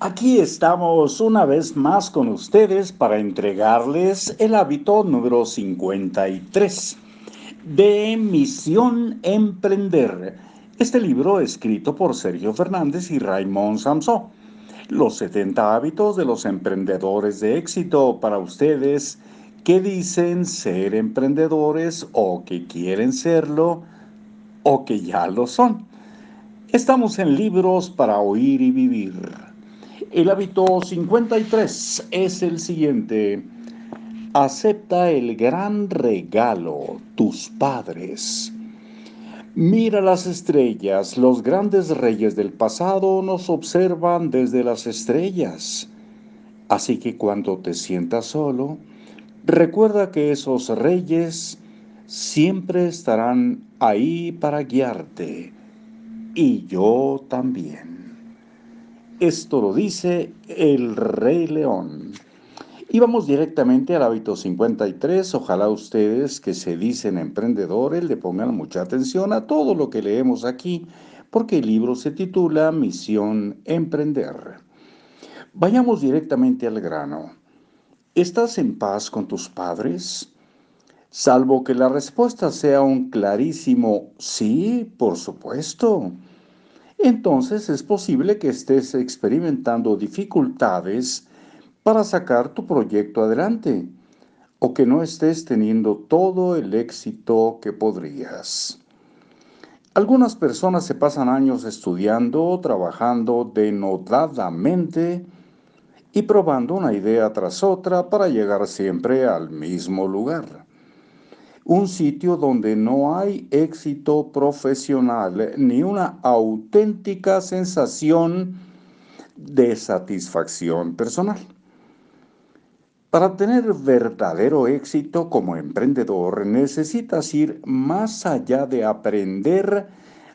Aquí estamos una vez más con ustedes para entregarles el hábito número 53 de Misión Emprender. Este libro escrito por Sergio Fernández y Raymond Samson. Los 70 hábitos de los emprendedores de éxito para ustedes que dicen ser emprendedores o que quieren serlo o que ya lo son. Estamos en libros para oír y vivir. El hábito 53 es el siguiente. Acepta el gran regalo, tus padres. Mira las estrellas, los grandes reyes del pasado nos observan desde las estrellas. Así que cuando te sientas solo, recuerda que esos reyes siempre estarán ahí para guiarte y yo también. Esto lo dice el Rey León. Y vamos directamente al hábito 53. Ojalá ustedes que se dicen emprendedores le pongan mucha atención a todo lo que leemos aquí, porque el libro se titula Misión Emprender. Vayamos directamente al grano. ¿Estás en paz con tus padres? Salvo que la respuesta sea un clarísimo sí, por supuesto. Entonces es posible que estés experimentando dificultades para sacar tu proyecto adelante o que no estés teniendo todo el éxito que podrías. Algunas personas se pasan años estudiando, trabajando denodadamente y probando una idea tras otra para llegar siempre al mismo lugar un sitio donde no hay éxito profesional ni una auténtica sensación de satisfacción personal. Para tener verdadero éxito como emprendedor necesitas ir más allá de aprender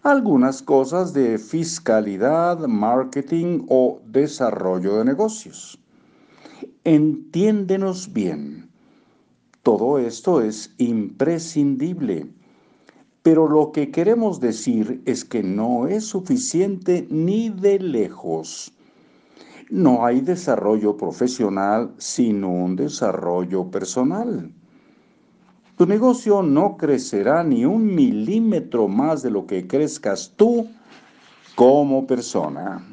algunas cosas de fiscalidad, marketing o desarrollo de negocios. Entiéndenos bien. Todo esto es imprescindible. Pero lo que queremos decir es que no es suficiente ni de lejos. No hay desarrollo profesional sin un desarrollo personal. Tu negocio no crecerá ni un milímetro más de lo que crezcas tú como persona.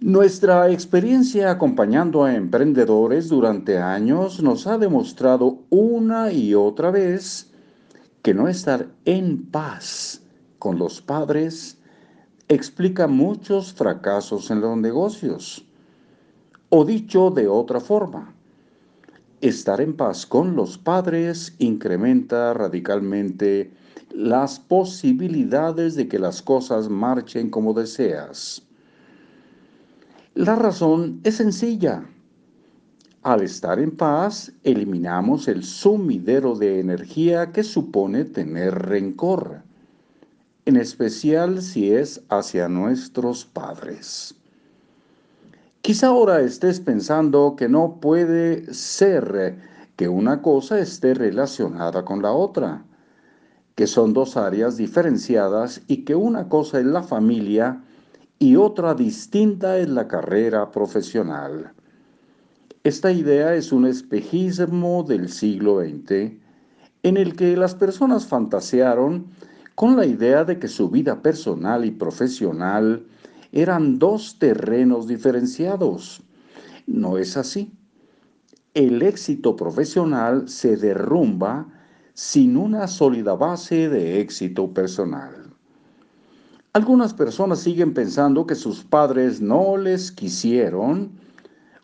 Nuestra experiencia acompañando a emprendedores durante años nos ha demostrado una y otra vez que no estar en paz con los padres explica muchos fracasos en los negocios. O dicho de otra forma, estar en paz con los padres incrementa radicalmente las posibilidades de que las cosas marchen como deseas. La razón es sencilla. Al estar en paz, eliminamos el sumidero de energía que supone tener rencor, en especial si es hacia nuestros padres. Quizá ahora estés pensando que no puede ser que una cosa esté relacionada con la otra, que son dos áreas diferenciadas y que una cosa es la familia y otra distinta es la carrera profesional. Esta idea es un espejismo del siglo XX en el que las personas fantasearon con la idea de que su vida personal y profesional eran dos terrenos diferenciados. No es así. El éxito profesional se derrumba sin una sólida base de éxito personal. Algunas personas siguen pensando que sus padres no les quisieron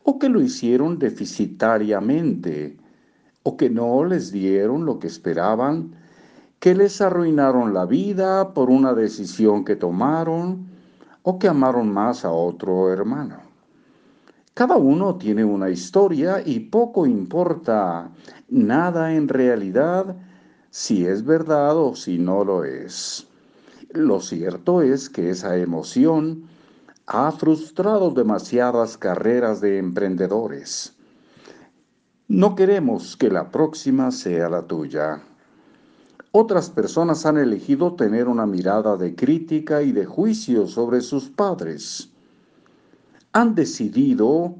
o que lo hicieron deficitariamente o que no les dieron lo que esperaban, que les arruinaron la vida por una decisión que tomaron o que amaron más a otro hermano. Cada uno tiene una historia y poco importa nada en realidad si es verdad o si no lo es. Lo cierto es que esa emoción ha frustrado demasiadas carreras de emprendedores. No queremos que la próxima sea la tuya. Otras personas han elegido tener una mirada de crítica y de juicio sobre sus padres. han decidido,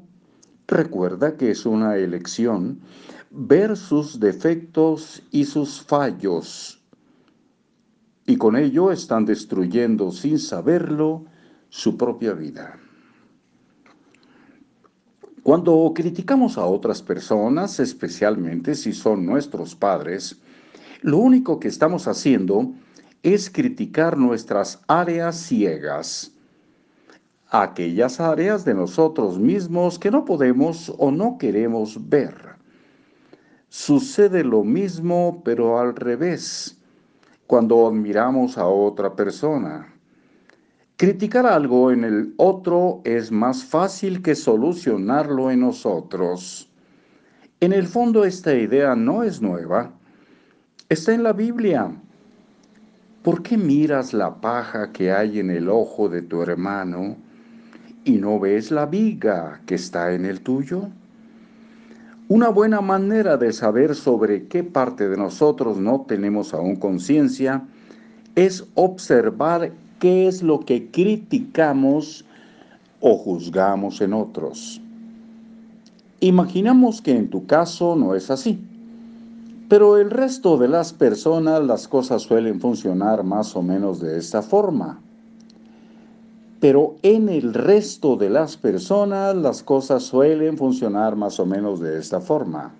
recuerda que es una elección, ver sus defectos y sus fallos. Y con ello están destruyendo sin saberlo su propia vida. Cuando criticamos a otras personas, especialmente si son nuestros padres, lo único que estamos haciendo es criticar nuestras áreas ciegas, aquellas áreas de nosotros mismos que no podemos o no queremos ver. Sucede lo mismo, pero al revés, cuando admiramos a otra persona. Criticar algo en el otro es más fácil que solucionarlo en nosotros. En el fondo esta idea no es nueva. Está en la Biblia. ¿Por qué miras la paja que hay en el ojo de tu hermano y no ves la viga que está en el tuyo? Una buena manera de saber sobre qué parte de nosotros no tenemos aún conciencia es observar qué es lo que criticamos o juzgamos en otros. Imaginamos que en tu caso no es así, pero el resto de las personas las cosas suelen funcionar más o menos de esta forma. Pero en el resto de las personas las cosas suelen funcionar más o menos de esta forma.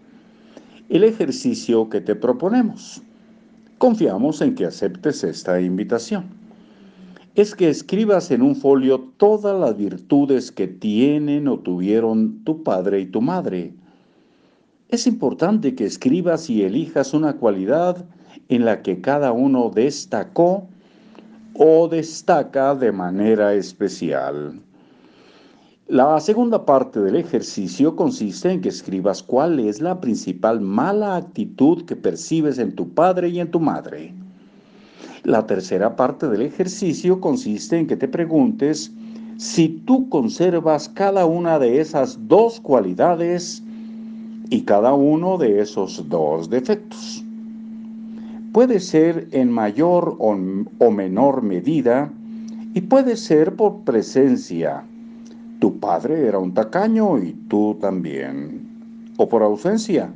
El ejercicio que te proponemos. Confiamos en que aceptes esta invitación es que escribas en un folio todas las virtudes que tienen o tuvieron tu padre y tu madre. Es importante que escribas y elijas una cualidad en la que cada uno destacó o destaca de manera especial. La segunda parte del ejercicio consiste en que escribas cuál es la principal mala actitud que percibes en tu padre y en tu madre. La tercera parte del ejercicio consiste en que te preguntes si tú conservas cada una de esas dos cualidades y cada uno de esos dos defectos. Puede ser en mayor o, menor medida y puede ser por presencia. Tu padre era un tacaño y tú también. O por ausencia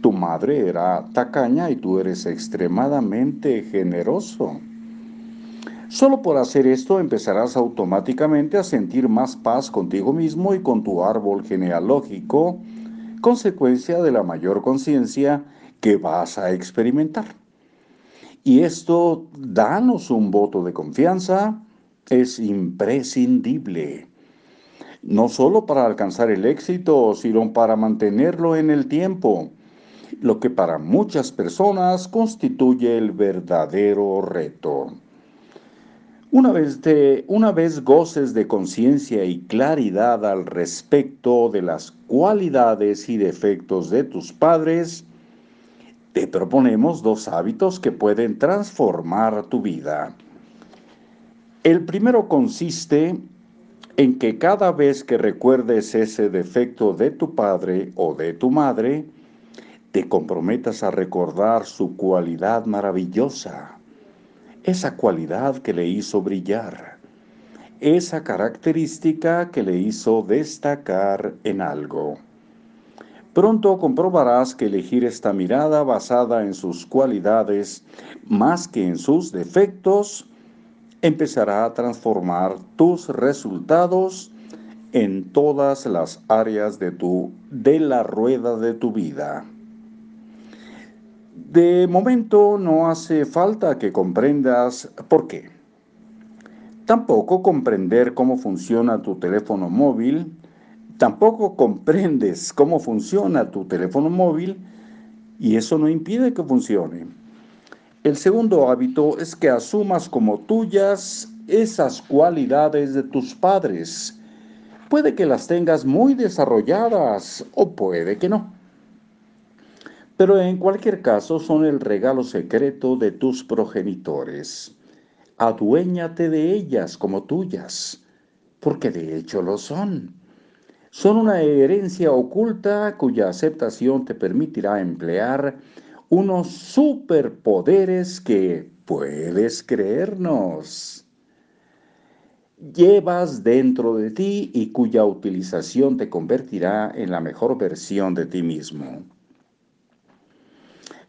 tu madre era tacaña y tú eres extremadamente generoso. Solo por hacer esto empezarás automáticamente a sentir más paz contigo mismo y con tu árbol genealógico, consecuencia de la mayor conciencia que vas a experimentar. Y esto, danos un voto de confianza, es imprescindible. No solo para alcanzar el éxito, sino para mantenerlo en el tiempo lo que para muchas personas constituye el verdadero reto. Una vez, de, una vez goces de conciencia y claridad al respecto de las cualidades y defectos de tus padres, te proponemos dos hábitos que pueden transformar tu vida. El primero consiste en que cada vez que recuerdes ese defecto de tu padre o de tu madre, te comprometas a recordar su cualidad maravillosa, esa cualidad que le hizo brillar, esa característica que le hizo destacar en algo. Pronto comprobarás que elegir esta mirada basada en sus cualidades más que en sus defectos empezará a transformar tus resultados en todas las áreas de tu de la rueda de tu vida. De momento no hace falta que comprendas por qué. Tampoco comprender cómo funciona tu teléfono móvil, tampoco comprendes cómo funciona tu teléfono móvil y eso no impide que funcione. El segundo hábito es que asumas como tuyas esas cualidades de tus padres. Puede que las tengas muy desarrolladas o puede que no pero en cualquier caso son el regalo secreto de tus progenitores. Aduéñate de ellas como tuyas, porque de hecho lo son. Son una herencia oculta cuya aceptación te permitirá emplear unos superpoderes que puedes creernos. llevas dentro de ti y cuya utilización te convertirá en la mejor versión de ti mismo.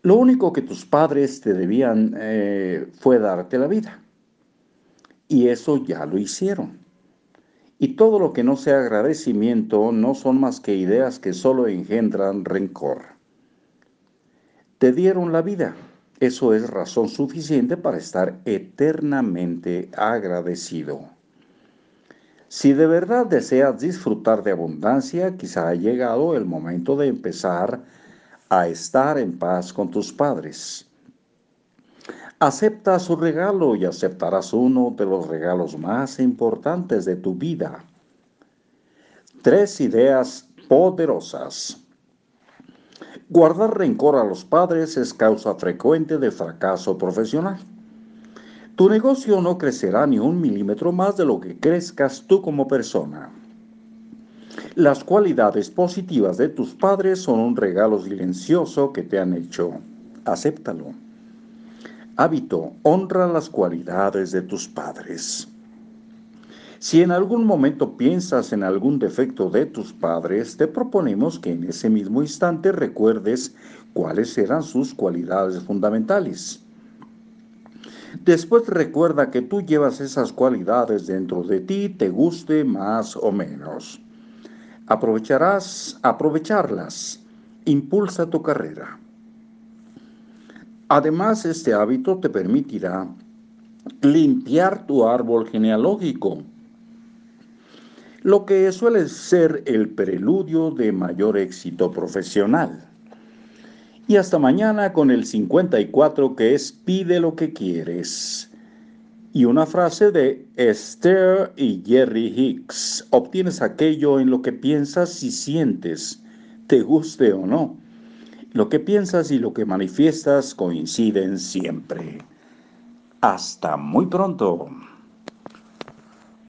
Lo único que tus padres te debían eh, fue darte la vida. Y eso ya lo hicieron. Y todo lo que no sea agradecimiento no son más que ideas que solo engendran rencor. Te dieron la vida. Eso es razón suficiente para estar eternamente agradecido. Si de verdad deseas disfrutar de abundancia, quizá ha llegado el momento de empezar a estar en paz con tus padres. Acepta su regalo y aceptarás uno de los regalos más importantes de tu vida. Tres ideas poderosas. Guardar rencor a los padres es causa frecuente de fracaso profesional. Tu negocio no crecerá ni un milímetro más de lo que crezcas tú como persona. Las cualidades positivas de tus padres son un regalo silencioso que te han hecho. Acéptalo. Hábito, honra las cualidades de tus padres. Si en algún momento piensas en algún defecto de tus padres, te proponemos que en ese mismo instante recuerdes cuáles eran sus cualidades fundamentales. Después recuerda que tú llevas esas cualidades dentro de ti, te guste más o menos. Aprovecharás, aprovecharlas. Impulsa tu carrera. Además, este hábito te permitirá limpiar tu árbol genealógico, lo que suele ser el preludio de mayor éxito profesional. Y hasta mañana con el 54 que es pide lo que quieres. Y una frase de Esther y Jerry Hicks. Obtienes aquello en lo que piensas y sientes, te guste o no. Lo que piensas y lo que manifiestas coinciden siempre. Hasta muy pronto.